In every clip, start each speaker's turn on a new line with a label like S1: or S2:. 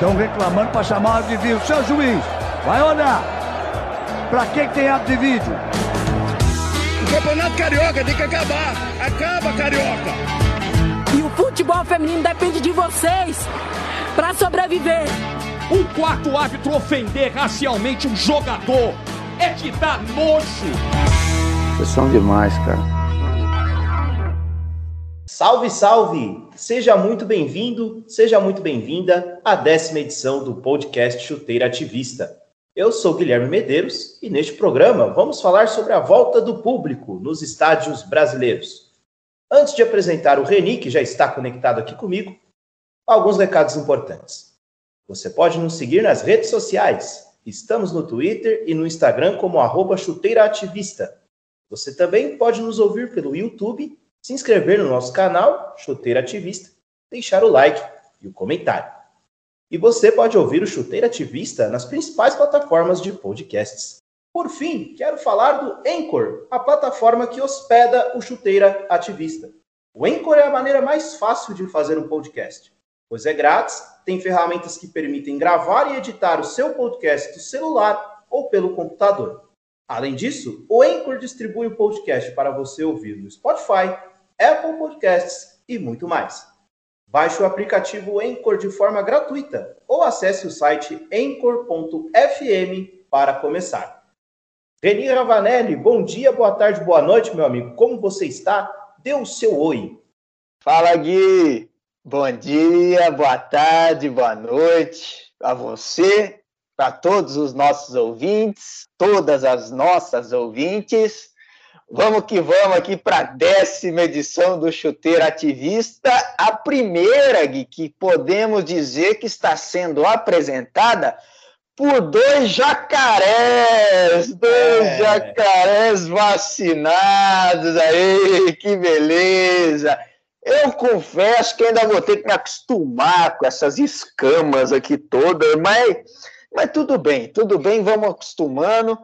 S1: Estão reclamando para chamar o de vídeo. Seu juiz, vai olhar. Para que tem árbitro de vídeo?
S2: O campeonato carioca tem que acabar. Acaba, carioca.
S3: E o futebol feminino depende de vocês para sobreviver.
S4: Um quarto árbitro ofender racialmente um jogador é que dá nojo.
S5: Vocês são demais, cara.
S6: Salve, salve! Seja muito bem-vindo, seja muito bem-vinda à décima edição do podcast Chuteira Ativista. Eu sou Guilherme Medeiros e neste programa vamos falar sobre a volta do público nos estádios brasileiros. Antes de apresentar o Reni, que já está conectado aqui comigo, alguns recados importantes. Você pode nos seguir nas redes sociais. Estamos no Twitter e no Instagram como chuteiraativista. Você também pode nos ouvir pelo YouTube se inscrever no nosso canal, Chuteira Ativista, deixar o like e o comentário. E você pode ouvir o Chuteira Ativista nas principais plataformas de podcasts. Por fim, quero falar do Anchor, a plataforma que hospeda o Chuteira Ativista. O Anchor é a maneira mais fácil de fazer um podcast, pois é grátis, tem ferramentas que permitem gravar e editar o seu podcast do celular ou pelo computador. Além disso, o Anchor distribui o podcast para você ouvir no Spotify, Apple Podcasts e muito mais. Baixe o aplicativo Anchor de forma gratuita ou acesse o site anchor.fm para começar. Reni Ravanelli, bom dia, boa tarde, boa noite, meu amigo. Como você está? Dê o seu oi.
S7: Fala, Gui. Bom dia, boa tarde, boa noite a você, para todos os nossos ouvintes, todas as nossas ouvintes. Vamos que vamos aqui para a décima edição do Chuteiro Ativista, a primeira Gui, que podemos dizer que está sendo apresentada por dois jacarés, dois é. jacarés vacinados aí, que beleza! Eu confesso que ainda vou ter que me acostumar com essas escamas aqui todas, mas, mas tudo bem, tudo bem, vamos acostumando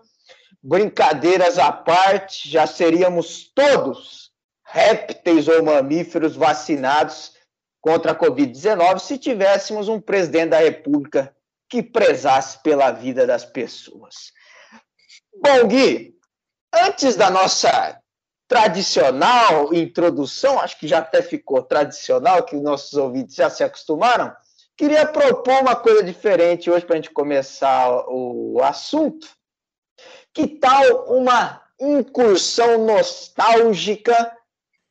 S7: brincadeiras à parte, já seríamos todos répteis ou mamíferos vacinados contra a Covid-19 se tivéssemos um presidente da República que prezasse pela vida das pessoas. Bom, Gui, antes da nossa tradicional introdução, acho que já até ficou tradicional, que os nossos ouvintes já se acostumaram, queria propor uma coisa diferente hoje para a gente começar o assunto. Que tal uma incursão nostálgica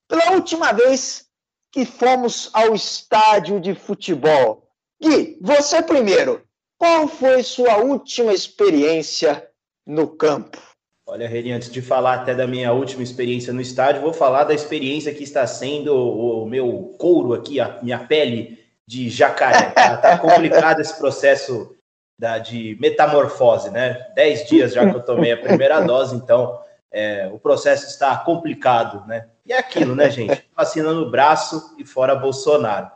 S7: pela última vez que fomos ao estádio de futebol? Gui, você primeiro, qual foi sua última experiência no campo?
S6: Olha, Reni, antes de falar até da minha última experiência no estádio, vou falar da experiência que está sendo o meu couro aqui, a minha pele de jacaré. Tá, tá complicado esse processo da, de metamorfose, né? Dez dias já que eu tomei a primeira dose, então é, o processo está complicado, né? E é aquilo, né, gente? Vacina no braço e fora Bolsonaro.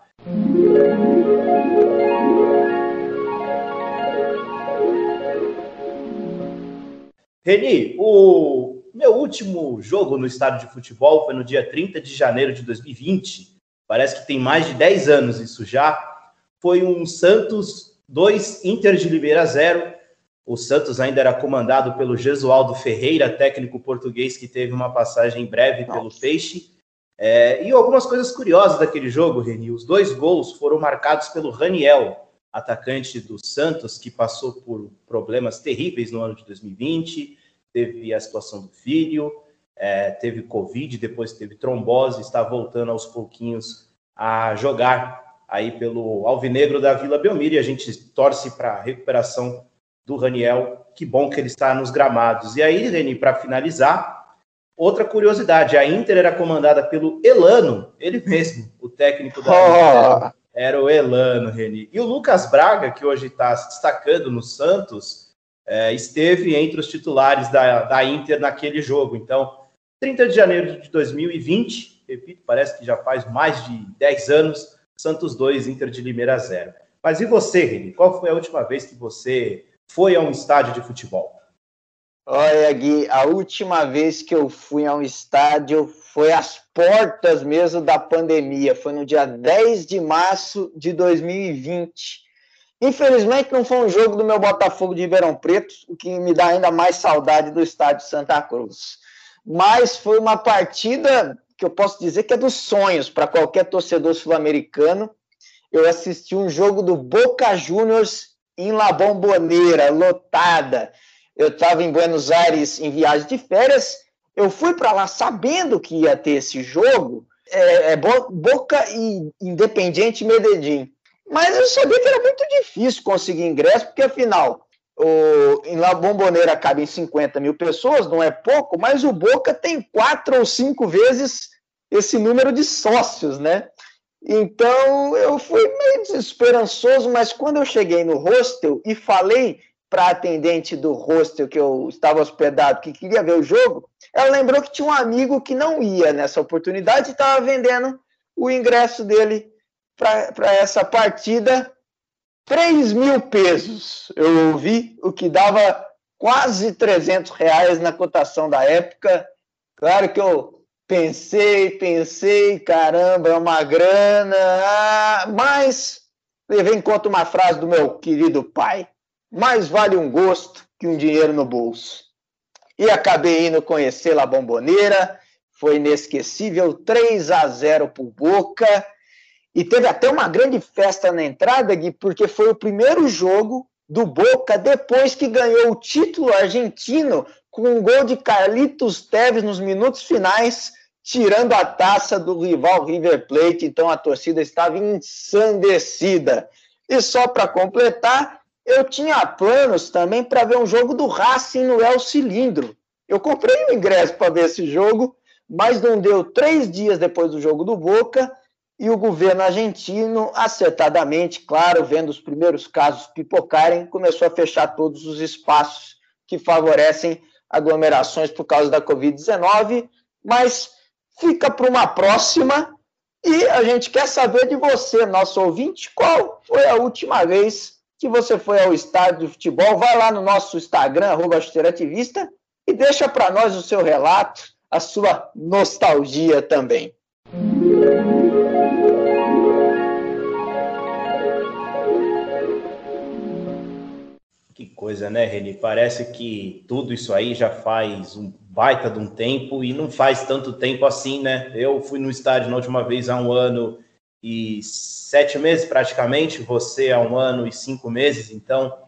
S6: Reni, o meu último jogo no estádio de futebol foi no dia 30 de janeiro de 2020. Parece que tem mais de 10 anos isso já. Foi um Santos 2, Inter de Limeira 0. O Santos ainda era comandado pelo Gesualdo Ferreira, técnico português que teve uma passagem breve Nossa. pelo Peixe. É, e algumas coisas curiosas daquele jogo, Reni. Os dois gols foram marcados pelo Raniel, atacante do Santos, que passou por problemas terríveis no ano de 2020. Teve a situação do filho, é, teve Covid, depois teve trombose, está voltando aos pouquinhos a jogar aí pelo Alvinegro da Vila Belmiro e a gente torce para a recuperação do Raniel. Que bom que ele está nos gramados. E aí, Reni, para finalizar, outra curiosidade: a Inter era comandada pelo Elano, ele mesmo, o técnico da oh. Inter. Era o Elano, Reni. E o Lucas Braga, que hoje está se destacando no Santos, é, esteve entre os titulares da, da Inter naquele jogo. Então, 30 de janeiro de 2020, repito, parece que já faz mais de 10 anos, Santos 2, Inter de Limeira 0. Mas e você, Reni? Qual foi a última vez que você foi a um estádio de futebol?
S7: Olha, Gui, a última vez que eu fui a um estádio foi às portas mesmo da pandemia. Foi no dia 10 de março de 2020. Infelizmente não foi um jogo do meu Botafogo de Ribeirão Preto, o que me dá ainda mais saudade do estádio Santa Cruz. Mas foi uma partida que eu posso dizer que é dos sonhos para qualquer torcedor sul-americano. Eu assisti um jogo do Boca Juniors em La Bombonera, lotada. Eu estava em Buenos Aires em viagem de férias. Eu fui para lá sabendo que ia ter esse jogo. É, é Boca e Independiente Medellín. Mas eu sabia que era muito difícil conseguir ingresso, porque afinal, o, em La Bombonera cabem 50 mil pessoas, não é pouco, mas o Boca tem quatro ou cinco vezes esse número de sócios, né? Então eu fui meio desesperançoso, mas quando eu cheguei no hostel e falei para a atendente do hostel que eu estava hospedado, que queria ver o jogo, ela lembrou que tinha um amigo que não ia nessa oportunidade e estava vendendo o ingresso dele para essa partida 3 mil pesos. Eu ouvi, o que dava quase 300 reais na cotação da época. Claro que eu pensei, pensei, caramba, é uma grana, ah, mas levei em conta uma frase do meu querido pai: mais vale um gosto que um dinheiro no bolso. E acabei indo conhecer La Bomboneira, foi inesquecível, 3 a 0 por Boca e teve até uma grande festa na entrada, Gui, porque foi o primeiro jogo do Boca depois que ganhou o título argentino com um gol de Carlitos Teves nos minutos finais, tirando a taça do rival River Plate. Então a torcida estava ensandecida. E só para completar, eu tinha planos também para ver um jogo do Racing no El Cilindro. Eu comprei o ingresso para ver esse jogo, mas não deu três dias depois do jogo do Boca e o governo argentino, acertadamente, claro, vendo os primeiros casos pipocarem, começou a fechar todos os espaços que favorecem aglomerações por causa da Covid-19, mas fica para uma próxima. E a gente quer saber de você, nosso ouvinte, qual foi a última vez que você foi ao estádio de futebol? Vai lá no nosso Instagram, Ativista, e deixa para nós o seu relato, a sua nostalgia também.
S6: Coisa, né, Reni? Parece que tudo isso aí já faz um baita de um tempo e não faz tanto tempo assim, né? Eu fui no estádio na última vez há um ano e sete meses praticamente, você há um ano e cinco meses, então,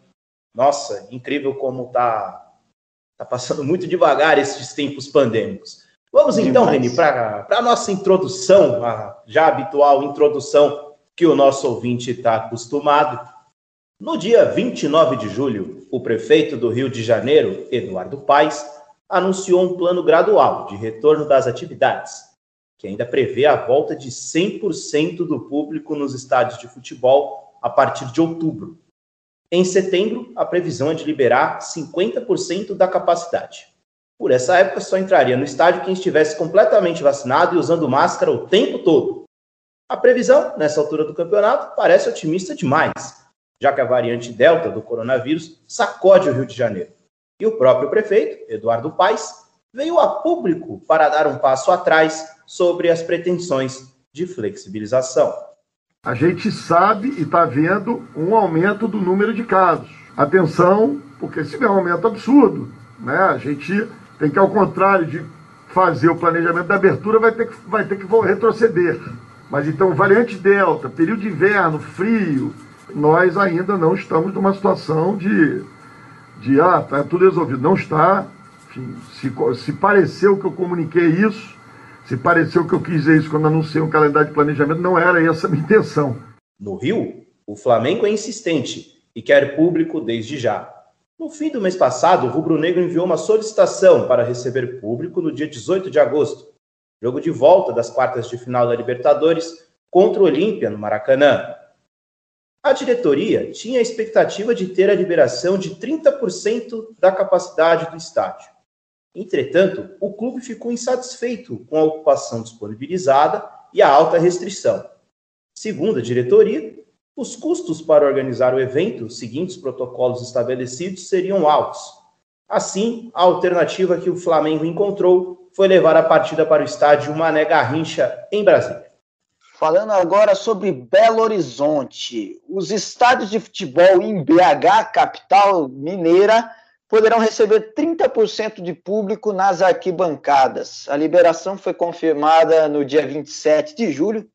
S6: nossa, incrível como tá, tá passando muito devagar esses tempos pandêmicos. Vamos então, Reni, para a nossa introdução, a já habitual introdução que o nosso ouvinte está acostumado. No dia 29 de julho, o prefeito do Rio de Janeiro, Eduardo Paes, anunciou um plano gradual de retorno das atividades, que ainda prevê a volta de 100% do público nos estádios de futebol a partir de outubro. Em setembro, a previsão é de liberar 50% da capacidade. Por essa época, só entraria no estádio quem estivesse completamente vacinado e usando máscara o tempo todo. A previsão, nessa altura do campeonato, parece otimista demais já que a variante Delta do coronavírus sacode o Rio de Janeiro. E o próprio prefeito, Eduardo Paes, veio a público para dar um passo atrás sobre as pretensões de flexibilização.
S8: A gente sabe e está vendo um aumento do número de casos. Atenção, porque se tiver um aumento absurdo, né, a gente tem que, ao contrário de fazer o planejamento da abertura, vai ter que, vai ter que retroceder. Mas então, variante Delta, período de inverno, frio, nós ainda não estamos numa situação de, de ah, está tudo resolvido. Não está. Enfim, se, se pareceu que eu comuniquei isso, se pareceu que eu quis dizer isso quando anunciei um calendário de planejamento, não era essa a minha intenção.
S6: No Rio, o Flamengo é insistente e quer público desde já. No fim do mês passado, o Rubro Negro enviou uma solicitação para receber público no dia 18 de agosto, jogo de volta das quartas de final da Libertadores contra o Olímpia no Maracanã. A diretoria tinha a expectativa de ter a liberação de 30% da capacidade do estádio. Entretanto, o clube ficou insatisfeito com a ocupação disponibilizada e a alta restrição. Segundo a diretoria, os custos para organizar o evento, seguindo os protocolos estabelecidos, seriam altos. Assim, a alternativa que o Flamengo encontrou foi levar a partida para o estádio Mané Garrincha, em Brasília.
S7: Falando agora sobre Belo Horizonte. Os estádios de futebol em BH, capital mineira, poderão receber 30% de público nas arquibancadas. A liberação foi confirmada no dia 27 de julho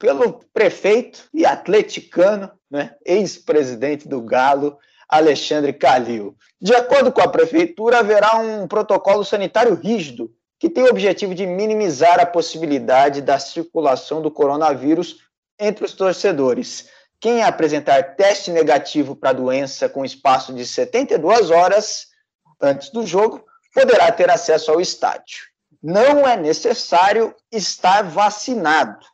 S7: pelo prefeito e atleticano, né, ex-presidente do Galo, Alexandre Calil. De acordo com a prefeitura, haverá um protocolo sanitário rígido que tem o objetivo de minimizar a possibilidade da circulação do coronavírus entre os torcedores. Quem apresentar teste negativo para a doença com espaço de 72 horas antes do jogo poderá ter acesso ao estádio. Não é necessário estar vacinado.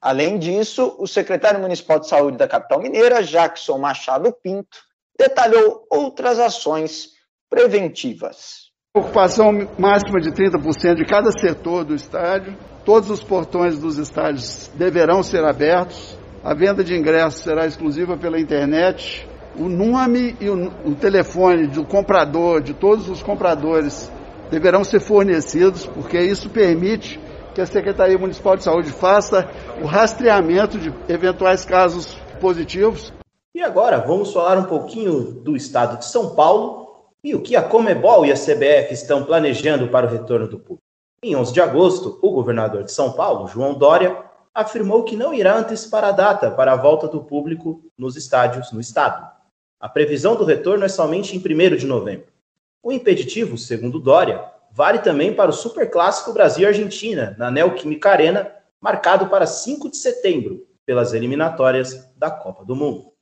S7: Além disso, o secretário municipal de saúde da capital mineira, Jackson Machado Pinto, detalhou outras ações preventivas.
S9: Ocupação máxima de 30% de cada setor do estádio. Todos os portões dos estádios deverão ser abertos. A venda de ingressos será exclusiva pela internet. O nome e o, o telefone do comprador, de todos os compradores, deverão ser fornecidos, porque isso permite que a Secretaria Municipal de Saúde faça o rastreamento de eventuais casos positivos
S6: e agora vamos falar um pouquinho do estado de São Paulo e o que a Comebol e a CBF estão planejando para o retorno do público. Em 11 de agosto, o governador de São Paulo, João Dória, afirmou que não irá antecipar a data para a volta do público nos estádios no estado. A previsão do retorno é somente em 1 de novembro. O impeditivo, segundo Dória, vale também para o Superclássico Brasil-Argentina, na Neoquímica Arena, marcado para 5 de setembro, pelas eliminatórias da Copa do Mundo.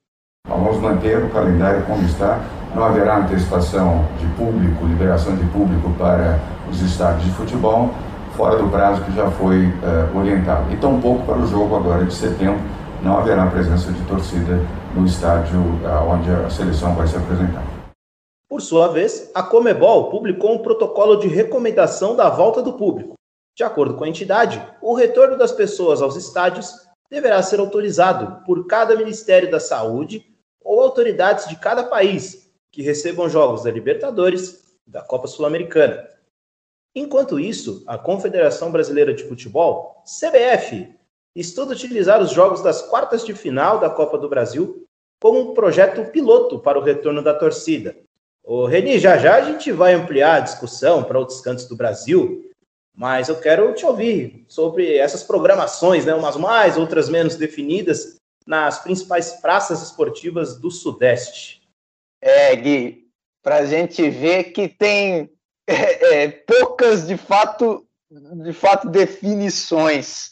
S10: Vamos manter o calendário como está. Não haverá antecipação de público, liberação de público para os estádios de futebol, fora do prazo que já foi uh, orientado. E tampouco para o jogo agora de setembro, não haverá presença de torcida no estádio uh, onde a seleção vai se apresentar.
S6: Por sua vez, a Comebol publicou um protocolo de recomendação da volta do público. De acordo com a entidade, o retorno das pessoas aos estádios deverá ser autorizado por cada Ministério da Saúde ou autoridades de cada país que recebam jogos da Libertadores e da Copa Sul-Americana. Enquanto isso, a Confederação Brasileira de Futebol, CBF, estuda utilizar os jogos das quartas de final da Copa do Brasil como um projeto piloto para o retorno da torcida. O Reni, já já a gente vai ampliar a discussão para outros cantos do Brasil, mas eu quero te ouvir sobre essas programações, né, umas mais, outras menos definidas, nas principais praças esportivas do Sudeste.
S7: É, Gui, para a gente ver que tem é, é, poucas, de fato, de fato, definições.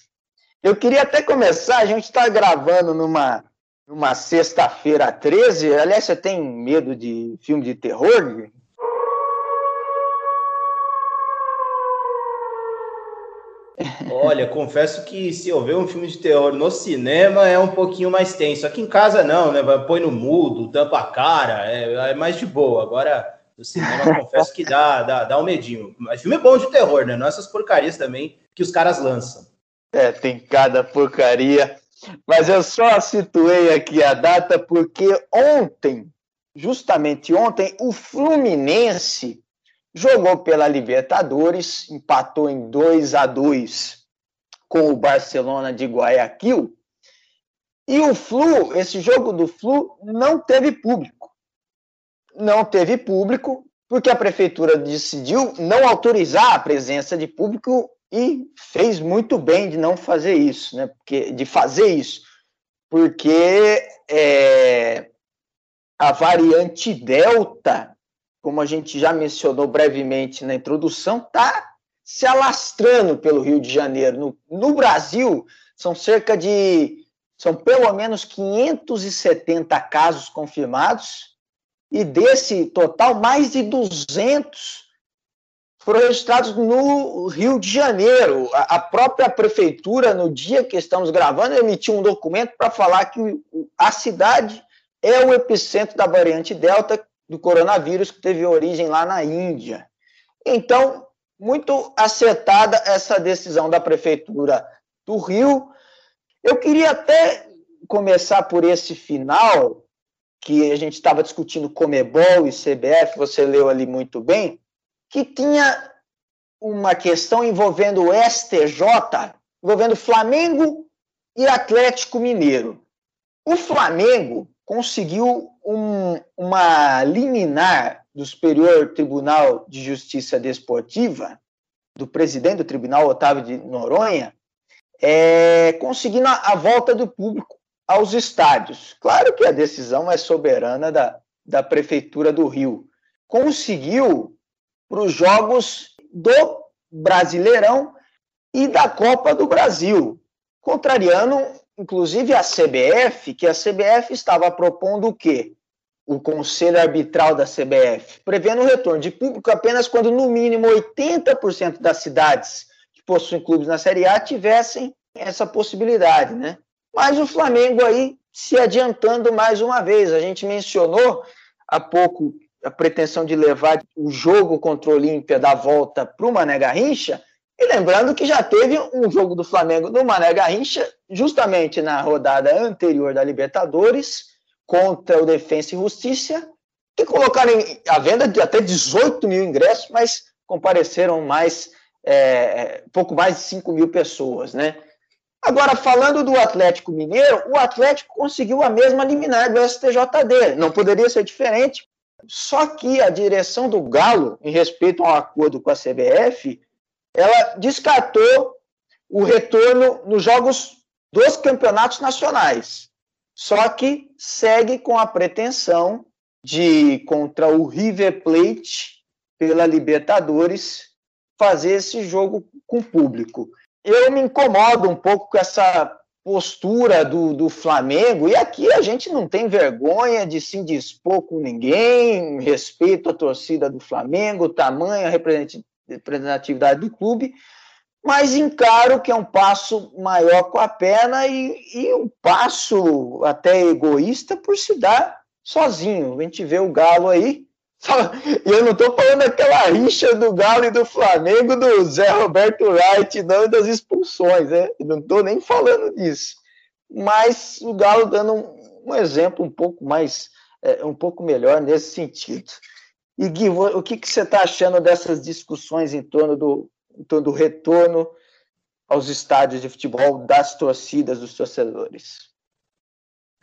S7: Eu queria até começar, a gente está gravando numa, numa sexta-feira 13. Aliás, você tem medo de filme de terror?
S6: Olha, confesso que se eu ver um filme de terror no cinema é um pouquinho mais tenso. Aqui em casa não, né? Põe no mudo, tampa a cara, é, é mais de boa. Agora, no cinema, confesso que dá, dá, dá um medinho. Mas filme é bom de terror, né? Não essas porcarias também que os caras lançam.
S7: É, tem cada porcaria. Mas eu só situei aqui a data porque ontem, justamente ontem, o Fluminense jogou pela Libertadores, empatou em 2 a 2 com o Barcelona de Guayaquil. E o Flu, esse jogo do Flu, não teve público. Não teve público, porque a prefeitura decidiu não autorizar a presença de público e fez muito bem de não fazer isso, né? Porque, de fazer isso, porque é, a variante Delta como a gente já mencionou brevemente na introdução, está se alastrando pelo Rio de Janeiro. No, no, Brasil, são cerca de. São pelo menos 570 casos confirmados, e desse total, mais de 200 foram registrados no Rio de Janeiro. A, a própria prefeitura, no dia que estamos gravando, emitiu um documento para falar que a cidade é o epicentro da variante Delta, do coronavírus que teve origem lá na Índia. Então, muito acertada essa decisão da prefeitura do Rio. Eu queria até começar por esse final, que a gente estava discutindo Comebol e CBF, você leu ali muito bem, que tinha uma questão envolvendo o STJ, envolvendo Flamengo e Atlético Mineiro. O Flamengo conseguiu um, uma liminar do Superior Tribunal de Justiça Desportiva, do presidente do tribunal, Otávio de Noronha, é, conseguindo a, a volta do público aos estádios. Claro que a decisão é soberana da, da Prefeitura do Rio. Conseguiu para os jogos do Brasileirão e da Copa do Brasil, contrariando inclusive a CBF, que a CBF estava propondo o quê? O Conselho Arbitral da CBF, prevendo o retorno de público apenas quando no mínimo 80% das cidades que possuem clubes na Série A tivessem essa possibilidade, né? Mas o Flamengo aí se adiantando mais uma vez. A gente mencionou há pouco a pretensão de levar o jogo contra o Olímpia da volta para o Mané Garrincha, e lembrando que já teve um jogo do Flamengo no Mané Garrincha, justamente na rodada anterior da Libertadores, contra o Defensa e Justiça, que colocaram à venda de até 18 mil ingressos, mas compareceram mais, é, pouco mais de 5 mil pessoas, né? Agora, falando do Atlético Mineiro, o Atlético conseguiu a mesma liminar do STJD. Não poderia ser diferente. Só que a direção do Galo, em respeito ao acordo com a CBF, ela descartou o retorno nos jogos dos campeonatos nacionais. Só que segue com a pretensão de, contra o River Plate, pela Libertadores, fazer esse jogo com público. Eu me incomodo um pouco com essa postura do, do Flamengo, e aqui a gente não tem vergonha de se dispor com ninguém, respeito à torcida do Flamengo, tamanho, representatividade do clube, mas encaro que é um passo maior com a perna e, e um passo até egoísta por se dar sozinho. A gente vê o Galo aí. Eu não estou falando daquela rixa do Galo e do Flamengo, do Zé Roberto Wright, não, e das expulsões, né? Eu não estou nem falando disso. Mas o Galo dando um, um exemplo um pouco mais, é, um pouco melhor nesse sentido. E Gui, o que, que você está achando dessas discussões em torno do, em do retorno aos estádios de futebol das torcidas, dos torcedores?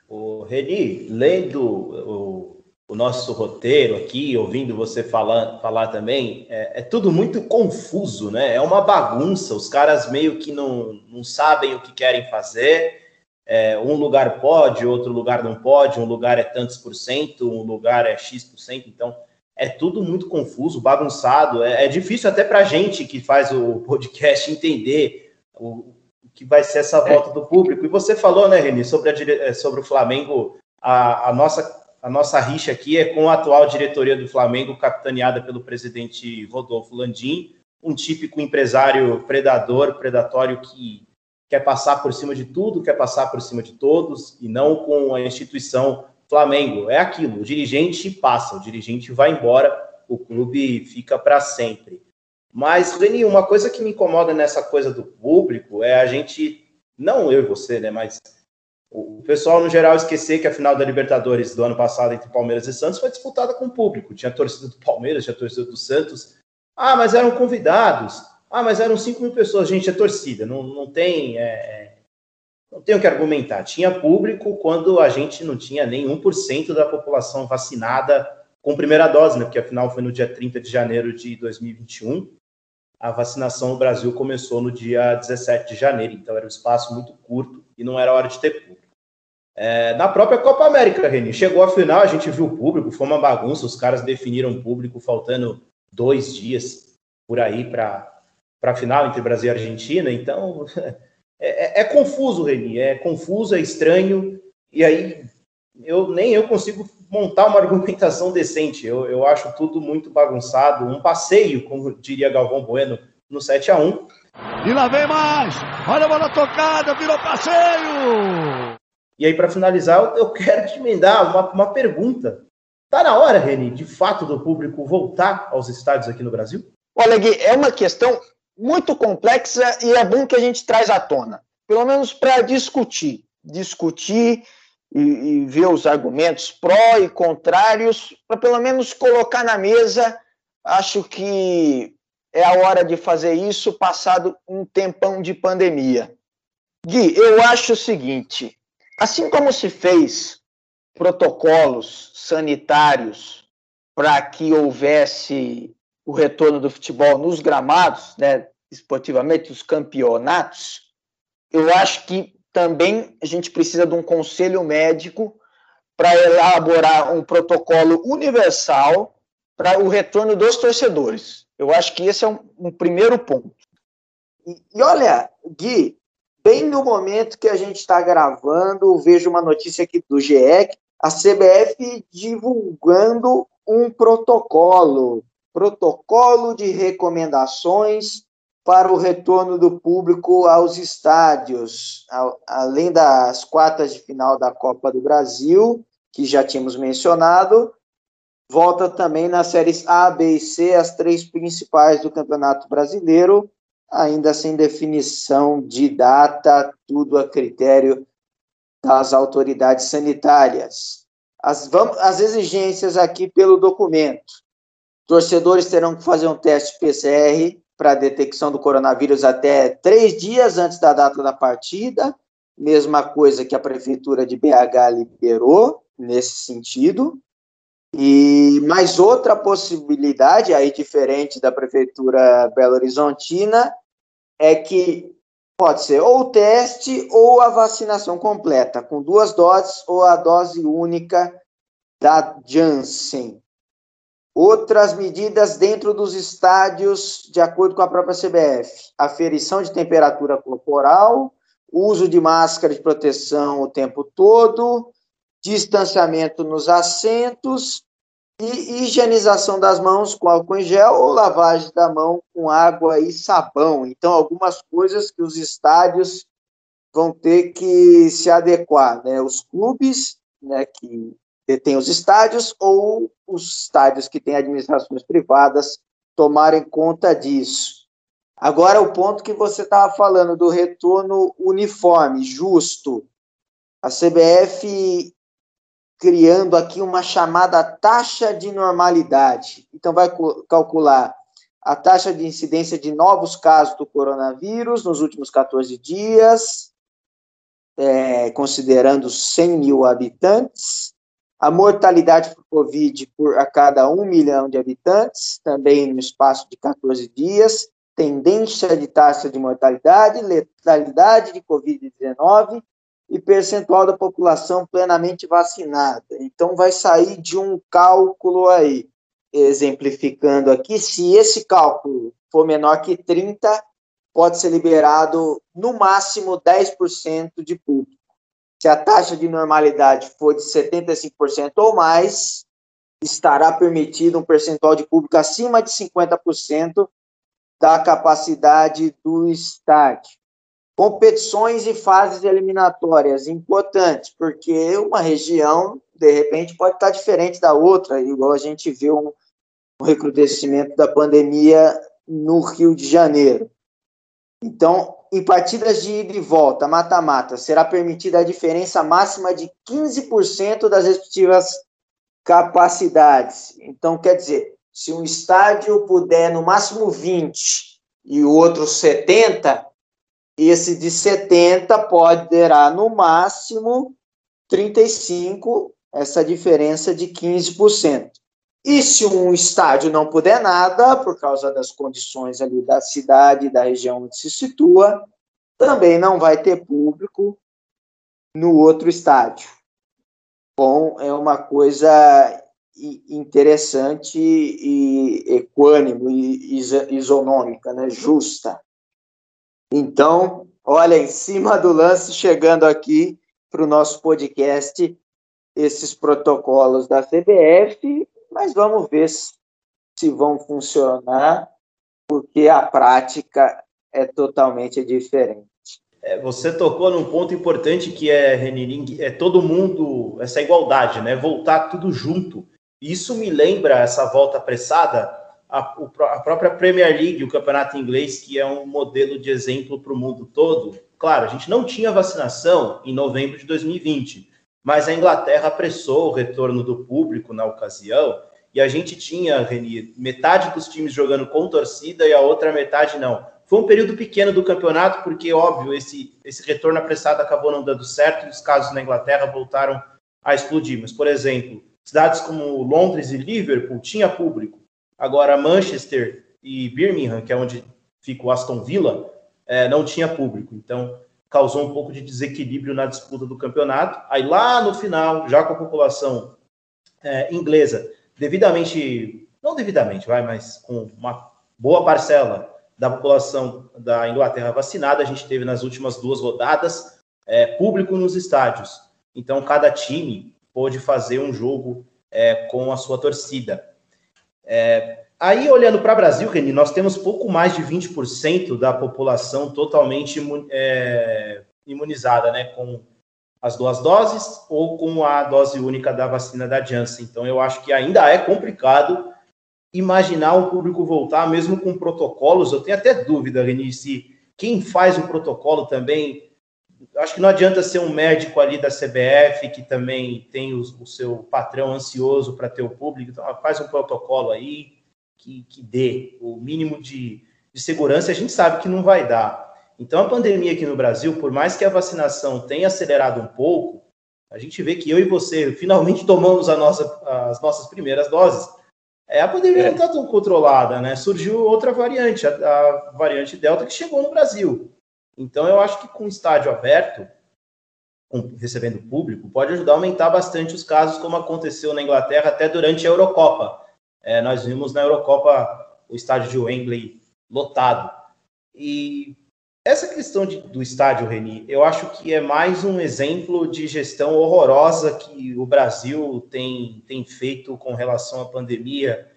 S6: O Reni, lendo o, o, nosso roteiro aqui, ouvindo você falar, falar também, é, é, tudo muito confuso, né? É uma bagunça, os caras meio que não, não sabem o que querem fazer. É, um lugar pode, outro lugar não pode, um lugar é tantos por cento, um lugar é X por cento, então é tudo muito confuso, bagunçado. É, é difícil até para a gente que faz o podcast entender o, o, que vai ser essa volta do público. E você falou, né, Reni, sobre, a, é, sobre o Flamengo, a, a, nossa, a nossa rixa aqui é com a atual diretoria do Flamengo, capitaneada pelo presidente Rodolfo Landim, um típico empresário predador, predatório que quer passar por cima de tudo, quer passar por cima de todos, e não com a instituição Flamengo é aquilo, o dirigente passa, o dirigente vai embora, o clube fica para sempre. Mas, Reni, uma coisa que me incomoda nessa coisa do público é a gente, não eu e você, né, mas o pessoal no geral esquecer que a final da Libertadores do ano passado entre Palmeiras e Santos foi disputada com o público. Tinha torcida do Palmeiras, tinha torcida do Santos. Ah, mas eram convidados. Ah, mas eram 5 mil pessoas. Gente, é torcida, não, não tem. É, não tenho que argumentar. Tinha público quando a gente não tinha nem 1% da população vacinada com primeira dose, né? Porque afinal foi no dia 30 de janeiro de 2021. A vacinação no Brasil começou no dia 17 de janeiro, então era um espaço muito curto e não era hora de ter público. É, na própria Copa América, Reni, chegou a final, a gente viu o público, foi uma bagunça, os caras definiram público faltando dois dias por aí para a final entre Brasil e Argentina, então é, é, é, confuso, Reni, é confuso, é estranho, e aí eu nem eu consigo montar uma argumentação decente. Eu, eu acho tudo muito bagunçado, um passeio, como diria Galvão Bueno, no 7 a 1
S1: E lá vem mais! Olha a bola tocada, virou passeio!
S6: E aí, para finalizar, eu, eu quero te emendar uma, uma pergunta. Tá na hora, Reni, de fato, do público voltar aos estádios aqui no Brasil?
S7: Olha, Gui, é uma questão muito complexa e é bom que a gente traz à tona, pelo menos para discutir, discutir e, e, ver os argumentos pró e contrários, para pelo menos colocar na mesa. Acho que é a hora de fazer isso passado um tempão de pandemia. Gui, eu acho o seguinte: assim como se fez protocolos sanitários para que houvesse o retorno do futebol nos gramados, né, esportivamente, os campeonatos, eu acho que também a gente precisa de um conselho médico para elaborar um protocolo universal para o retorno dos torcedores. Eu acho que esse é um, um primeiro ponto. E, e, olha, Gui, bem no momento que a gente está gravando, vejo uma notícia aqui do GE, a CBF divulgando um protocolo, protocolo de recomendações para o retorno do público aos estádios, além das quartas de final da Copa do Brasil, que já tínhamos mencionado, volta também nas séries A, B e C, as três principais do Campeonato Brasileiro, ainda sem definição de data, tudo a critério das autoridades sanitárias. As, vamos, as exigências aqui pelo documento. Torcedores terão que fazer um teste PCR para detecção do coronavírus até três dias antes da data da partida, mesma coisa que a prefeitura de BH liberou nesse sentido. E mais outra possibilidade, aí diferente da prefeitura Belo Horizontina, é que pode ser ou o teste ou a vacinação completa, com duas doses ou a dose única da Janssen. Outras medidas dentro dos estádios, de acordo com a própria CBF: aferição de temperatura corporal, uso de máscara de proteção o tempo todo, distanciamento nos assentos e higienização das mãos com álcool em gel ou lavagem da mão com água e sabão. Então, algumas coisas que os estádios vão ter que se adequar, né? Os clubes, né, que detêm os estádios ou os estádios que têm administrações privadas tomarem conta disso. Agora, o ponto que você estava falando do retorno uniforme, justo. A CBF criando aqui uma chamada taxa de normalidade. Então, vai calcular a taxa de incidência de novos casos do coronavírus nos últimos 14 dias, é, considerando 100 mil habitantes, a mortalidade por Covid por a cada 1 milhão de habitantes, também no espaço de 14 dias, tendência de taxa de mortalidade, letalidade de Covid-19 e percentual da população plenamente vacinada. Então, vai sair de um cálculo aí, exemplificando aqui, se esse cálculo for menor que 30, pode ser liberado no máximo 10% de público. Se a taxa de normalidade for de 75% ou mais, estará permitido um percentual de público acima de 50% da capacidade do estádio. Competições e fases eliminatórias, importantes, porque uma região, de repente, pode estar diferente da outra, igual a gente viu um, um recrudescimento da pandemia no Rio de Janeiro. Então, em partidas de ida e volta, mata-mata, será permitida a diferença máxima de 15% das respectivas capacidades. Então, quer dizer, se um estádio puder no máximo 20 e o outro 70, esse de 70 poderá no máximo 35, essa diferença de 15%. E se um estádio não puder nada, por causa das condições ali da cidade, da região onde se situa, também não vai ter público no outro estádio. Bom, é uma coisa interessante e equânime e isonômica, né? justa. Então, olha, em cima do lance, chegando aqui para o nosso podcast, esses protocolos da CBF mas vamos ver se vão funcionar, porque a prática é totalmente diferente.
S6: É, você tocou num ponto importante que é, Reniring, é todo mundo, essa igualdade, né? Voltar tudo junto. Isso me lembra essa volta apressada, a, a própria Premier League, o campeonato inglês, que é um modelo de exemplo para o mundo todo. Claro, a gente não tinha vacinação em novembro de 2020, mas a Inglaterra apressou o retorno do público na ocasião e a gente tinha, Reni, metade dos times jogando com torcida e a outra metade não. Foi um período pequeno do campeonato, porque, óbvio, esse, esse retorno apressado acabou não dando certo e os casos na Inglaterra voltaram a explodir. Mas, por exemplo, cidades como Londres e Liverpool tinha público. Agora, Manchester e Birmingham, que é onde fica o Aston Villa, é, não tinha público. Então, causou um pouco de desequilíbrio na disputa do campeonato. Aí, lá no final, já com a população é, inglesa devidamente, não devidamente, vai, mas com uma boa parcela da população da Inglaterra vacinada, a gente teve nas últimas duas rodadas é, público nos estádios. Então, cada time pôde fazer um jogo é, com a sua torcida. É, aí, olhando para o Brasil, Reni, nós temos pouco mais de 20% da população totalmente é, imunizada, né, com as duas doses ou com a dose única da vacina da Janssen. Então, eu acho que ainda é complicado imaginar o público voltar, mesmo com protocolos. Eu tenho até dúvida, Reni, se quem faz o protocolo também. Acho que não adianta ser um médico ali da CBF, que também tem o, o seu patrão ansioso para ter o público. Então, faz um protocolo aí que, que dê o mínimo de, de segurança. A gente sabe que não vai dar então, a pandemia aqui no Brasil, por mais que a vacinação tenha acelerado um pouco, a gente vê que eu e você finalmente tomamos nossa, as nossas primeiras doses. É, a pandemia é. não está tão controlada, né? Surgiu outra variante, a, a, variante Delta, que chegou no Brasil. Então, eu acho que com o estádio aberto, com, recebendo público, pode ajudar a aumentar bastante os casos, como aconteceu na Inglaterra até durante a Eurocopa. É, nós vimos na Eurocopa o estádio de Wembley lotado. E essa questão de, do estádio, Reni, eu acho que é mais um exemplo de gestão horrorosa que o Brasil tem, tem feito com relação à pandemia.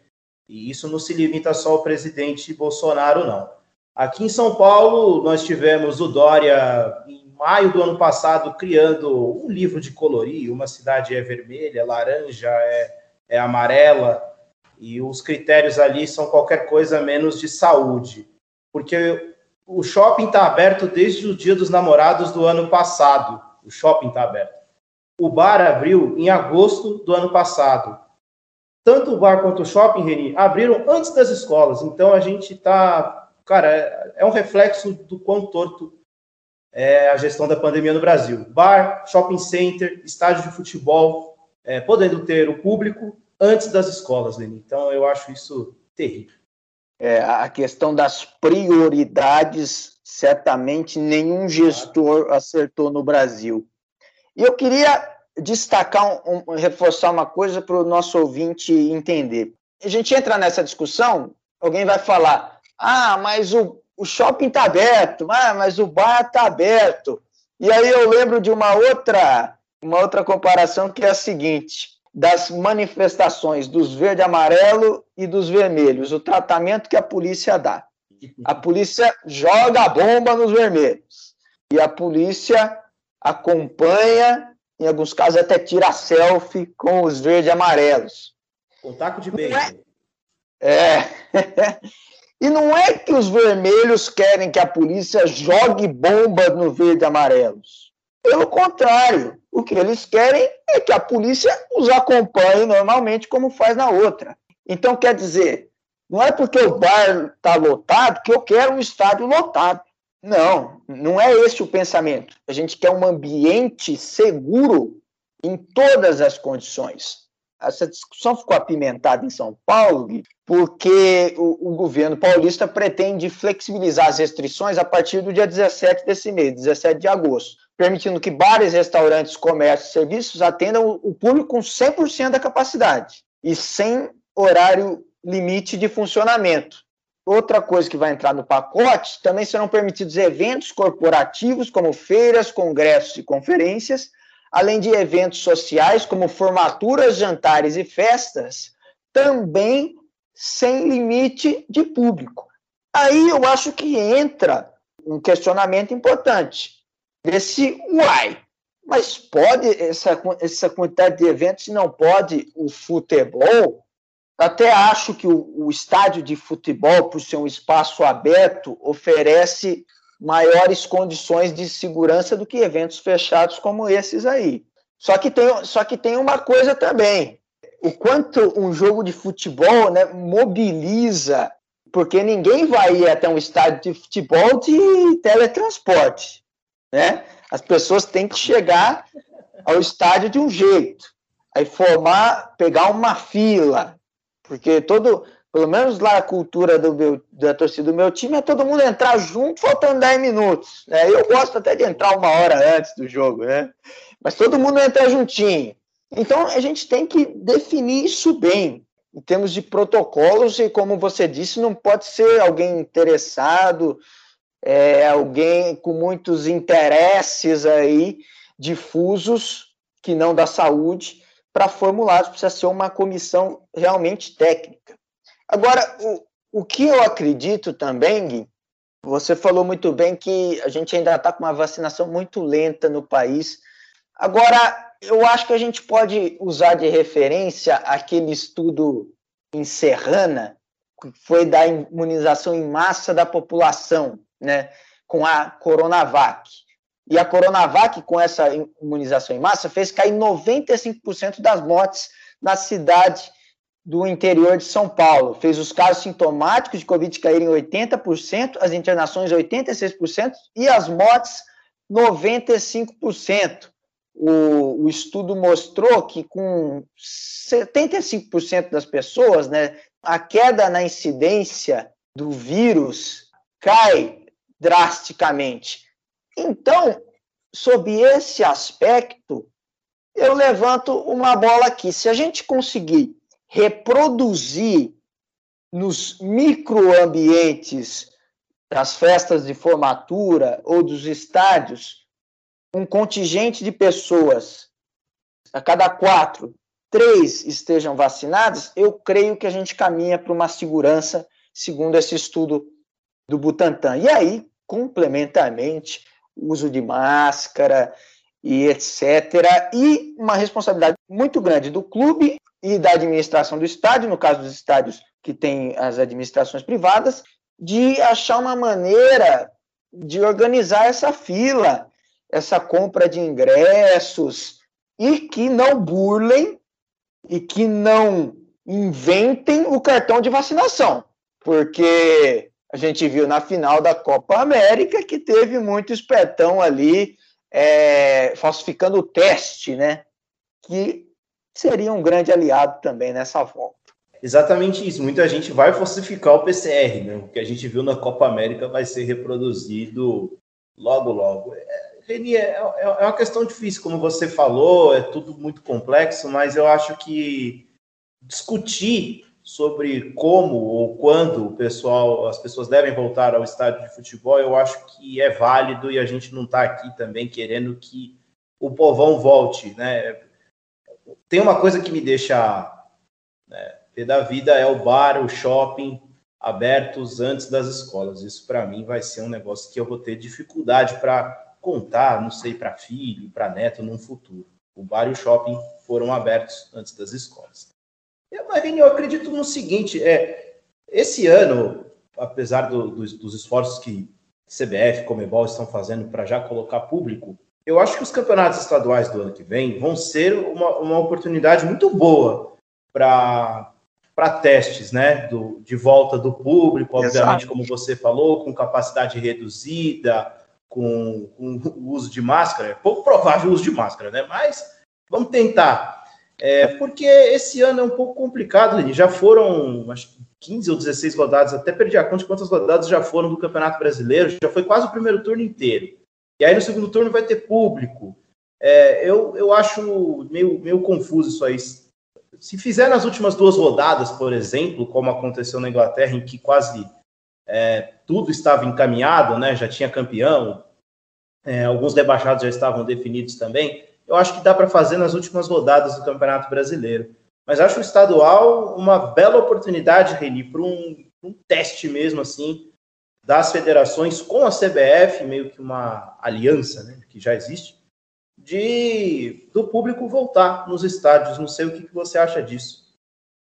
S6: E isso não se limita só ao presidente Bolsonaro, não. Aqui em São Paulo, nós tivemos o Dória, em maio do ano passado, criando um livro de colorir. Uma cidade é vermelha, laranja, é, é amarela. E os critérios ali são qualquer coisa menos de saúde. Porque o shopping está aberto desde o dia dos namorados do ano passado. O shopping está aberto. O bar abriu em agosto do ano passado. Tanto o bar quanto o shopping, Reni, abriram antes das escolas. Então a gente está. Cara, é, um reflexo do quão torto é a gestão da pandemia no Brasil. Bar, shopping center, estádio de futebol, é, podendo ter o público antes das escolas, Reni. Então eu acho isso terrível
S7: é, a questão das prioridades, certamente nenhum gestor acertou no Brasil. E eu queria destacar, um, um, reforçar uma coisa para o nosso ouvinte entender. A gente entra nessa discussão, alguém vai falar: ah, mas o, o shopping está aberto, ah, mas o bar está aberto. E aí eu lembro de uma outra, uma outra comparação que é a seguinte: das manifestações dos verde amarelo e dos vermelhos, o tratamento que a polícia dá. A polícia joga a bomba nos vermelhos e a polícia acompanha, em alguns casos até tira selfie com os verde amarelos.
S6: Com taco de beijo.
S7: É. é. e não é que os vermelhos querem que a polícia jogue bomba no verde amarelos. Pelo contrário, o que eles querem é que a polícia os acompanhe normalmente, como faz na outra. Então, quer dizer, não é porque o bar está lotado que eu quero um estádio lotado. Não, não é esse o pensamento. A gente quer um ambiente seguro em todas as condições. Essa discussão ficou apimentada em São Paulo porque o, o, governo paulista pretende flexibilizar as restrições a partir do dia 17 desse mês, 17 de agosto permitindo que bares, restaurantes, comércios e serviços atendam o público com 100% da capacidade e sem horário limite de funcionamento. Outra coisa que vai entrar no pacote, também serão permitidos eventos corporativos, como feiras, congressos e conferências, além de eventos sociais, como formaturas, jantares e festas, também sem limite de público. Aí eu acho que entra um questionamento importante desse uai. Mas pode essa, essa quantidade de eventos, não pode o futebol, até acho que o, o, estádio de futebol, por ser um espaço aberto, oferece maiores condições de segurança do que eventos fechados como esses aí. Só que tem, só que tem uma coisa também. O quanto um jogo de futebol né, mobiliza porque ninguém vai ir até um estádio de futebol de teletransporte, né? As pessoas têm que chegar ao estádio de um jeito, aí formar, pegar uma fila, porque todo, pelo menos lá a cultura do meu, da torcida do meu time é todo mundo entrar junto, faltando 10 minutos. Né? Eu gosto até de entrar uma hora antes do jogo, né? Mas todo mundo entra juntinho. Então a gente tem que definir isso bem em termos de protocolos e como você disse, não pode ser alguém interessado, é, alguém com muitos interesses aí difusos que não da saúde para formular, precisa ser uma comissão realmente técnica. Agora, o, o que eu acredito também, Gui, você falou muito bem que a gente ainda está com uma vacinação muito lenta no país. Agora, eu acho que a gente pode usar de referência aquele estudo em Serrana, que foi da imunização em massa da população, né, com a Coronavac. E a Coronavac, com essa imunização em massa, fez cair 95% das mortes na cidade do interior de São Paulo. Fez os casos sintomáticos de Covid caírem 80%, as internações 86% e as mortes 95%. O, o estudo mostrou que com 75% das pessoas, né, a queda na incidência do vírus cai drasticamente. Então, sob esse aspecto, eu levanto uma bola aqui. Se a gente conseguir reproduzir nos microambientes das festas de formatura ou dos estádios um contingente de pessoas, a cada quatro, três estejam vacinadas, eu creio que a gente caminha para uma segurança, segundo esse estudo do Butantan. E aí, complementarmente, uso de máscara e etc. E uma responsabilidade muito grande do clube e da administração do estádio, no caso dos estádios que tem as administrações privadas, de achar uma maneira de organizar essa fila, essa compra de ingressos e que não burlem e que não inventem o cartão de vacinação, porque a gente viu na final da Copa América que teve muito espertão ali é, falsificando o teste, né? Que seria um grande aliado também nessa volta.
S6: Exatamente isso. Muita gente vai falsificar o PCR, né? O que a gente viu na Copa América vai ser reproduzido logo, logo. É, Reni, é, é, é uma questão difícil, como você falou, é tudo muito complexo, mas eu acho que discutir sobre como ou quando o pessoal, as pessoas devem voltar ao estádio de futebol, eu acho que é válido e a gente não está aqui também querendo que o povão volte, né? Tem uma coisa que me deixa né, pé da vida é o bar, o shopping abertos antes das escolas. Isso para mim vai ser um negócio que eu vou ter dificuldade para contar, não sei, para filho, para neto no futuro. O bar e o shopping foram abertos antes das escolas. Marinho, eu acredito no seguinte: é, esse ano, apesar do, dos, dos esforços que CBF e Comebol estão fazendo para já colocar público, eu acho que os campeonatos estaduais do ano que vem vão ser uma, uma oportunidade muito boa para testes, né? Do, de volta do público, obviamente, Exato. como você falou, com capacidade reduzida, com, com o uso de máscara. É pouco provável o uso de máscara, né? Mas vamos tentar. É, porque esse ano é um pouco complicado, Lini. Já foram, acho que 15 ou 16 rodadas, até perdi a conta de quantas rodadas já foram do Campeonato Brasileiro, já foi quase o primeiro turno inteiro. E aí no segundo turno vai ter público. É, eu, eu acho meio, meio confuso isso aí. Se fizer nas últimas duas rodadas, por exemplo, como aconteceu na Inglaterra, em que quase é, tudo estava encaminhado, né? já tinha campeão, é, alguns rebaixados já estavam definidos também eu acho que dá para fazer nas últimas rodadas do Campeonato Brasileiro. Mas acho o estadual uma bela oportunidade, Reni, para um, um, teste mesmo assim das federações com a CBF, meio que uma aliança, né, que já existe, de do público voltar nos estádios. Não sei o que, que você acha disso.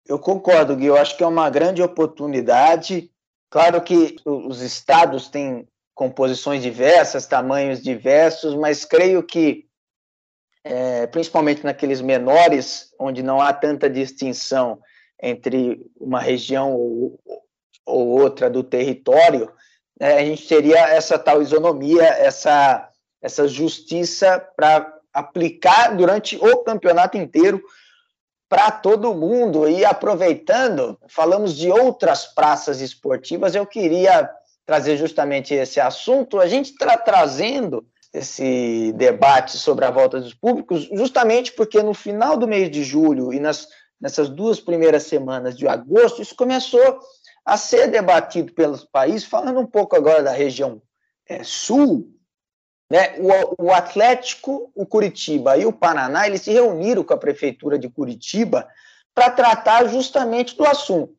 S7: Eu concordo, Gui. Eu acho que é uma grande oportunidade. Claro que os estados têm composições diversas, tamanhos diversos, mas creio que é, principalmente naqueles menores, onde não há tanta distinção entre uma região ou, ou outra do território, né, a gente teria essa tal isonomia, essa, essa justiça para aplicar durante o campeonato inteiro para todo mundo. E aproveitando, falamos de outras praças esportivas, eu queria trazer justamente esse assunto. A gente está trazendo esse debate sobre a volta dos públicos, justamente porque no final do mês de julho e nas, nessas duas primeiras semanas de agosto, isso começou a ser debatido pelos países, falando um pouco agora da região é, sul, né, o, o, Atlético, o Curitiba e o Paraná, eles se reuniram com a prefeitura de Curitiba para tratar justamente do assunto.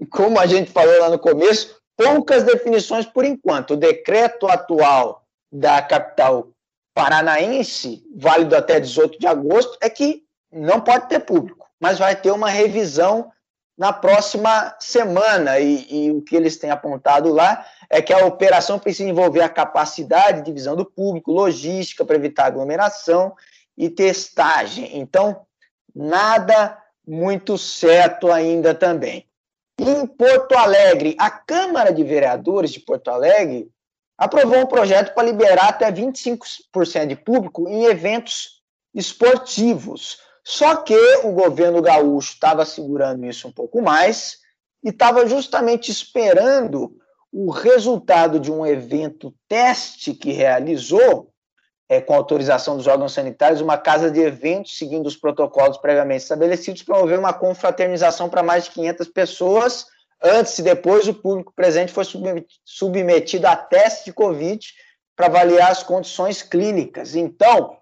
S7: E como a gente falou lá no começo, poucas definições por enquanto. O decreto atual da capital paranaense, válido até 18 de agosto, é que não pode ter público, mas vai ter uma revisão na próxima semana. E, e, o que eles têm apontado lá é que a operação precisa envolver a capacidade de visão do público, logística para evitar aglomeração e testagem. Então, nada muito certo ainda também. Em Porto Alegre, a Câmara de Vereadores de Porto Alegre aprovou um projeto para liberar até 25% de público em eventos esportivos. Só que o governo gaúcho estava segurando isso um pouco mais e estava justamente esperando o resultado de um evento teste que realizou, é, com autorização dos órgãos sanitários, uma casa de eventos, seguindo os protocolos previamente estabelecidos, promover uma confraternização para mais de 500 pessoas. Antes e depois, o público presente foi submetido a teste de Covid para avaliar as condições clínicas. Então,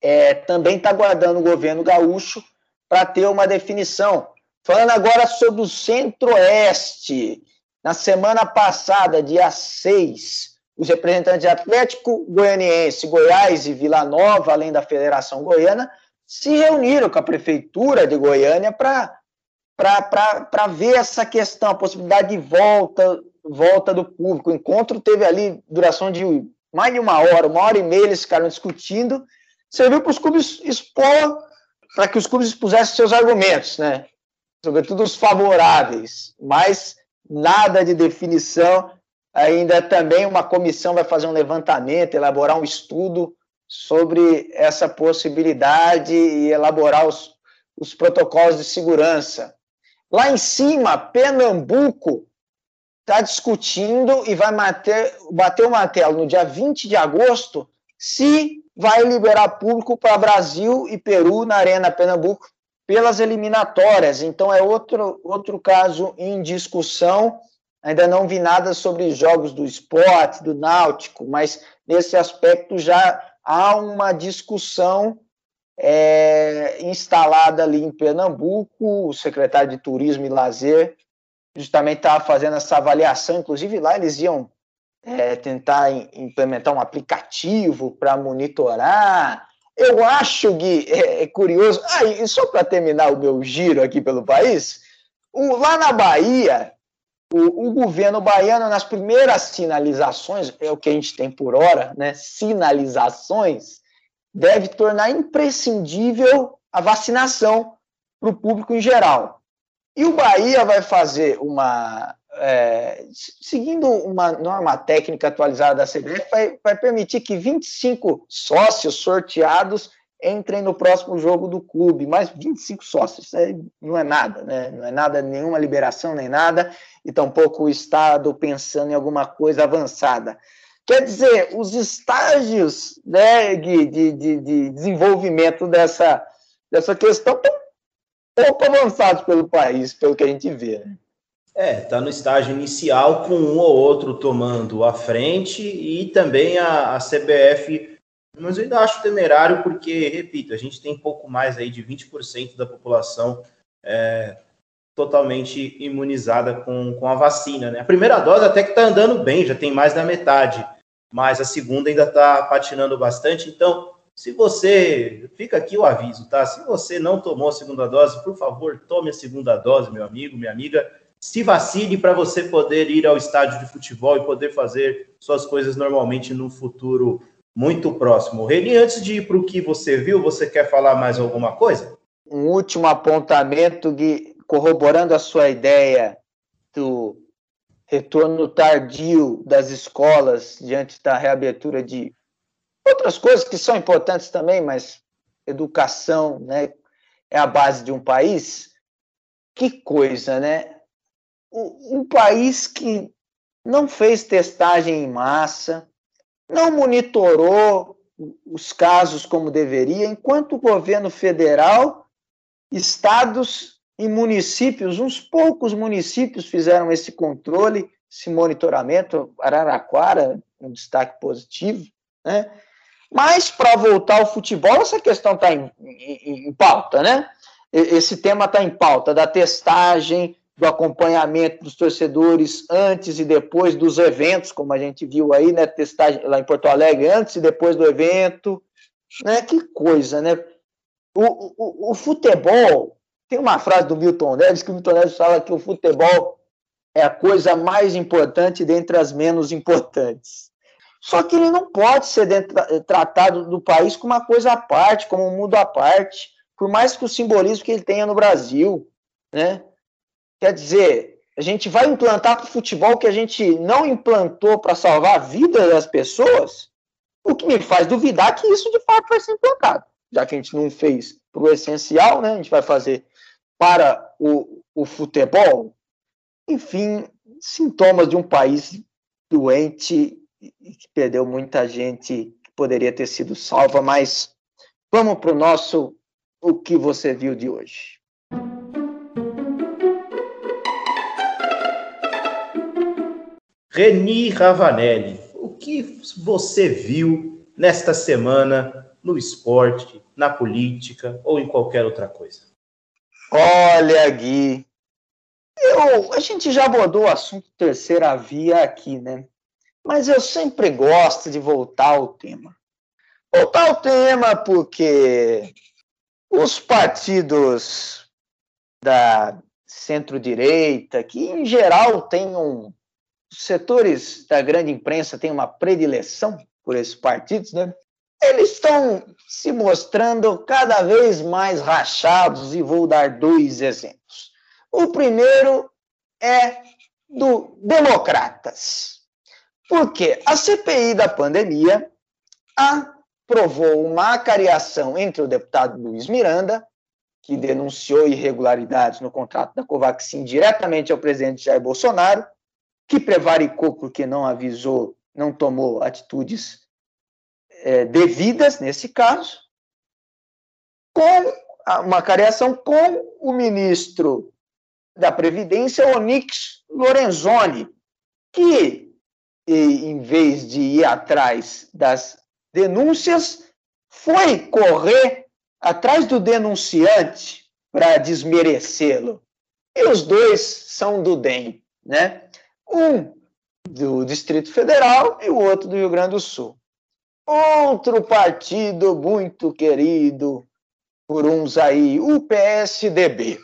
S7: é, também está aguardando o governo gaúcho para ter uma definição. Falando agora sobre o Centro-Oeste, na semana passada, dia 6, os representantes de Atlético Goianiense, Goiás e Vila Nova, além da Federação Goiana, se reuniram com a Prefeitura de Goiânia para ver essa questão, a possibilidade de volta, volta do público. O encontro teve ali duração de mais de uma hora, uma hora e meia, eles ficaram discutindo serviu para os clubes expor, para que os clubes expusessem seus argumentos, né? Sobretudo os favoráveis, mas nada de definição. Ainda também uma comissão vai fazer um levantamento, elaborar um estudo sobre essa possibilidade e elaborar os, os protocolos de segurança. Lá em cima, Pernambuco está discutindo e vai bater, bater o martelo no dia 20 de agosto se vai liberar público para Brasil e Peru na Arena Pernambuco pelas eliminatórias. Então é outro, outro caso em discussão. Ainda não vi nada sobre jogos do esporte, do náutico, mas nesse aspecto já há uma discussão é, instalada ali em Pernambuco. O secretário de Turismo e Lazer justamente estava fazendo essa avaliação. Inclusive lá eles iam é, tentar implementar um aplicativo para monitorar. Eu acho, Gui, é, é curioso. Ah, e só para terminar o meu giro aqui pelo país, o, lá na Bahia, o, o, governo baiano, nas primeiras sinalizações, é o que a gente tem por hora, né? Sinalizações, deve tornar imprescindível a vacinação para o público em geral. E o Bahia vai fazer uma é, seguindo uma norma técnica atualizada da CBF, vai, vai, permitir que 25 sócios sorteados entrem no próximo jogo do clube. Mas 25 sócios é, não é nada, né? não é nada, nenhuma liberação nem nada, e tampouco o Estado pensando em alguma coisa avançada. Quer dizer, os estágios né, de, de, de desenvolvimento dessa, dessa questão estão pouco avançados pelo país, pelo que a gente vê. Né?
S6: É, está no estágio inicial, com um ou outro tomando a frente e também a, a CBF. Mas eu ainda acho temerário, porque, repito, a gente tem pouco mais aí de 20% da população é, totalmente imunizada com, com a vacina. Né? A primeira dose até que está andando bem, já tem mais da metade, mas a segunda ainda está patinando bastante. Então, se você. Fica aqui o aviso, tá? Se você não tomou a segunda dose, por favor, tome a segunda dose, meu amigo, minha amiga se vacine para você poder ir ao estádio de futebol e poder fazer suas coisas normalmente no futuro muito próximo. Reni, antes de ir para o que você viu, você quer falar mais alguma coisa?
S7: Um último apontamento, Gui, corroborando a sua ideia do, retorno tardio das escolas diante da reabertura de outras coisas que são importantes também, mas educação, né, é a base de um país. Que coisa, né? Um país que não fez testagem em massa, não monitorou os casos como deveria, enquanto o governo federal, estados e municípios, uns poucos municípios fizeram esse controle, esse monitoramento, Araraquara, um destaque positivo, né? Mas, para voltar ao futebol, essa questão está em, em, em, pauta, né? Esse tema está em pauta, da testagem, do acompanhamento dos torcedores antes e depois dos eventos, como a gente viu aí, né? Testagem lá em Porto Alegre, antes e depois do evento. Né? Que coisa, né? O, o, o futebol, tem uma frase do Milton Neves, que o Milton Neves fala que o futebol é a coisa mais importante dentre as menos importantes. Só que ele não pode ser dentro, tratado do país como uma coisa à parte, como um mundo à parte, por mais que o simbolismo que ele tenha no Brasil, né? Quer dizer, a gente vai implantar para o futebol que a gente não implantou para salvar a vida das pessoas, o que me faz duvidar que isso de fato vai ser implantado. Já que a gente não fez para o essencial, né? A gente vai fazer para o, o futebol. Enfim, sintomas de um país doente e que perdeu muita gente que poderia ter sido salva, mas vamos para o nosso o que você viu de hoje.
S6: Reni Ravanelli, o que você viu nesta semana no esporte, na política ou em qualquer outra coisa?
S7: Olha, Gui, eu, a gente já abordou o assunto terceira via aqui, né? mas eu sempre gosto de voltar ao tema. Voltar ao tema porque os partidos da centro-direita, que em geral têm um. Os setores da grande imprensa têm uma predileção por esses partidos, né? Eles estão se mostrando cada vez mais rachados e vou dar dois exemplos. O primeiro é do Democratas. Porque a CPI da pandemia aprovou uma acariação entre o deputado Luiz Miranda, que denunciou irregularidades no contrato da Covaxin diretamente ao presidente Jair Bolsonaro, que prevaricou porque não avisou, não tomou atitudes é, devidas nesse caso, com uma cariação com o ministro da Previdência, Onix Lorenzoni, que em vez de ir atrás das denúncias, foi correr atrás do denunciante para desmerecê-lo. E os dois são do DEM, né? Um do Distrito Federal e o outro do Rio Grande do Sul. Outro partido muito querido por uns aí, o PSDB.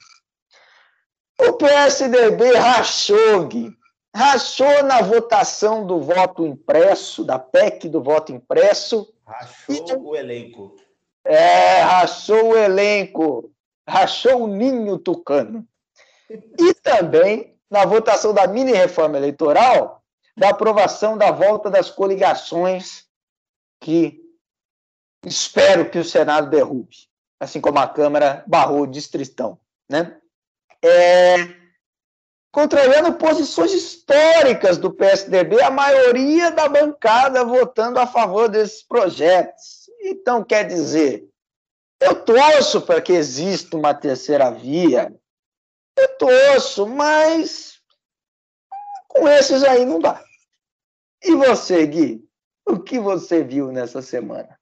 S7: O PSDB rachou, Gui, rachou na votação do voto impresso, da PEC do voto impresso.
S6: Rachou e, o elenco.
S7: É, rachou o elenco, rachou o ninho tucano. E também na votação da mini reforma eleitoral, da aprovação da volta das coligações, que espero que o Senado derrube, assim como a Câmara barrou o distritão. Né? É, contrariando posições históricas do PSDB, a maioria da bancada votando a favor desses projetos. Então, quer dizer, eu torço para que exista uma terceira via, eu torço, mas com esses aí não dá. E você, Gui? O que você viu nessa semana?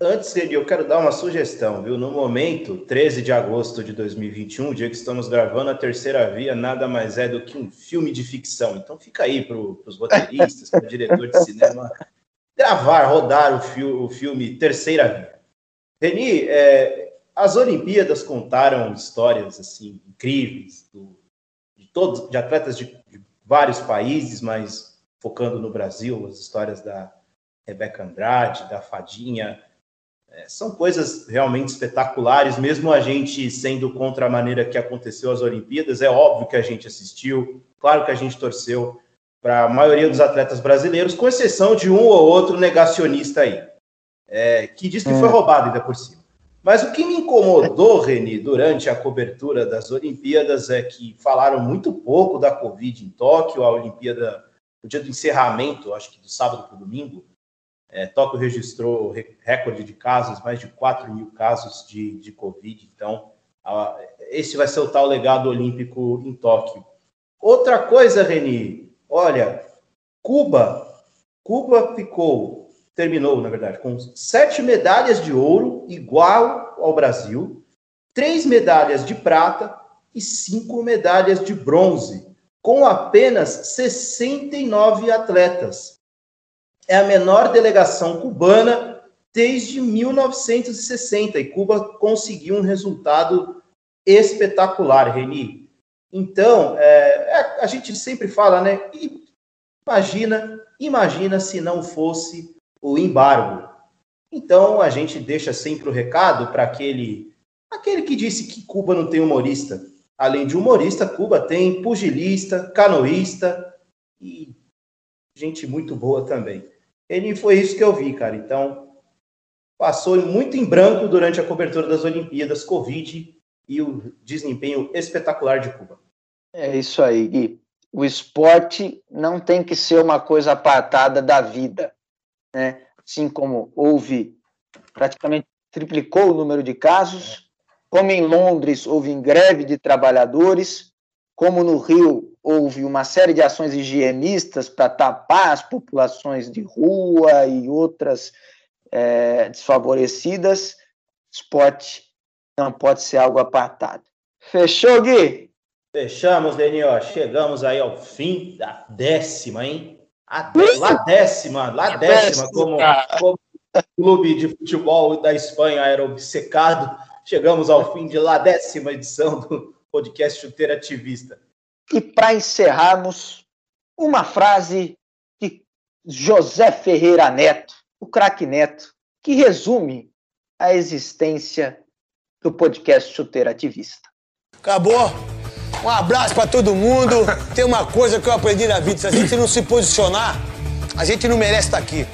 S6: Antes, eu quero dar uma sugestão, viu? No momento, 13 de agosto de 2021, dia que estamos gravando, a Terceira Via nada mais é do que um filme de ficção. Então fica aí para os roteiristas, para o diretor de cinema, gravar, rodar o, fi o filme Terceira Via. Reni, é, as Olimpíadas contaram histórias assim incríveis do, de todos, de atletas de, de vários países, mas focando no Brasil, as histórias da Rebeca Andrade, da Fadinha, é, são coisas realmente espetaculares, mesmo a gente sendo contra a maneira que aconteceu as Olimpíadas. É óbvio que a gente assistiu, claro que a gente torceu para a maioria dos atletas brasileiros, com exceção de um ou outro negacionista aí, é, que diz que foi é. roubado ainda por cima. Mas o que me incomodou, Reni, durante a cobertura das Olimpíadas é que falaram muito pouco da Covid em Tóquio, a Olimpíada, no dia do encerramento, acho que do sábado para o domingo, é, Tóquio registrou recorde de casos, mais de 4 mil casos de, de Covid. Então, a, esse vai ser o tal legado olímpico em Tóquio. Outra coisa, Reni, olha, Cuba, Cuba ficou terminou, na verdade, com sete medalhas de ouro, igual ao Brasil, três medalhas de prata e cinco medalhas de bronze, com apenas 69 atletas. É a menor delegação cubana desde 1960 e Cuba conseguiu um resultado espetacular, Reni. Então, é, é, a gente sempre fala, né? Imagina, imagina se não fosse o embargo. Então a gente deixa sempre o recado para aquele aquele que disse que Cuba não tem humorista. Além de humorista, Cuba tem pugilista, canoísta e gente muito boa também. Ele foi isso que eu vi, cara. Então passou muito em branco durante a cobertura das Olimpíadas, Covid e o desempenho espetacular de Cuba.
S7: É isso aí, Gui. O esporte não tem que ser uma coisa apartada da vida né? assim como houve praticamente triplicou o número de casos, como em Londres houve greve de trabalhadores, como no Rio houve uma série de ações higienistas para tapar as populações de rua e outras é, desfavorecidas, esporte não pode ser algo apartado. Fechou, Gui?
S6: Fechamos, Denil. Chegamos aí ao fim da décima, hein? A lá décima, lá décima, como, como o clube de futebol da Espanha era obcecado. Chegamos ao fim de lá décima edição do podcast Chuteira Ativista.
S7: E para encerrarmos, uma frase de José Ferreira Neto, o craque Neto, que resume a existência do podcast Chuteira Ativista.
S11: Acabou. Um abraço para todo mundo. Tem uma coisa que eu aprendi na vida: se a gente não se posicionar, a gente não merece estar aqui.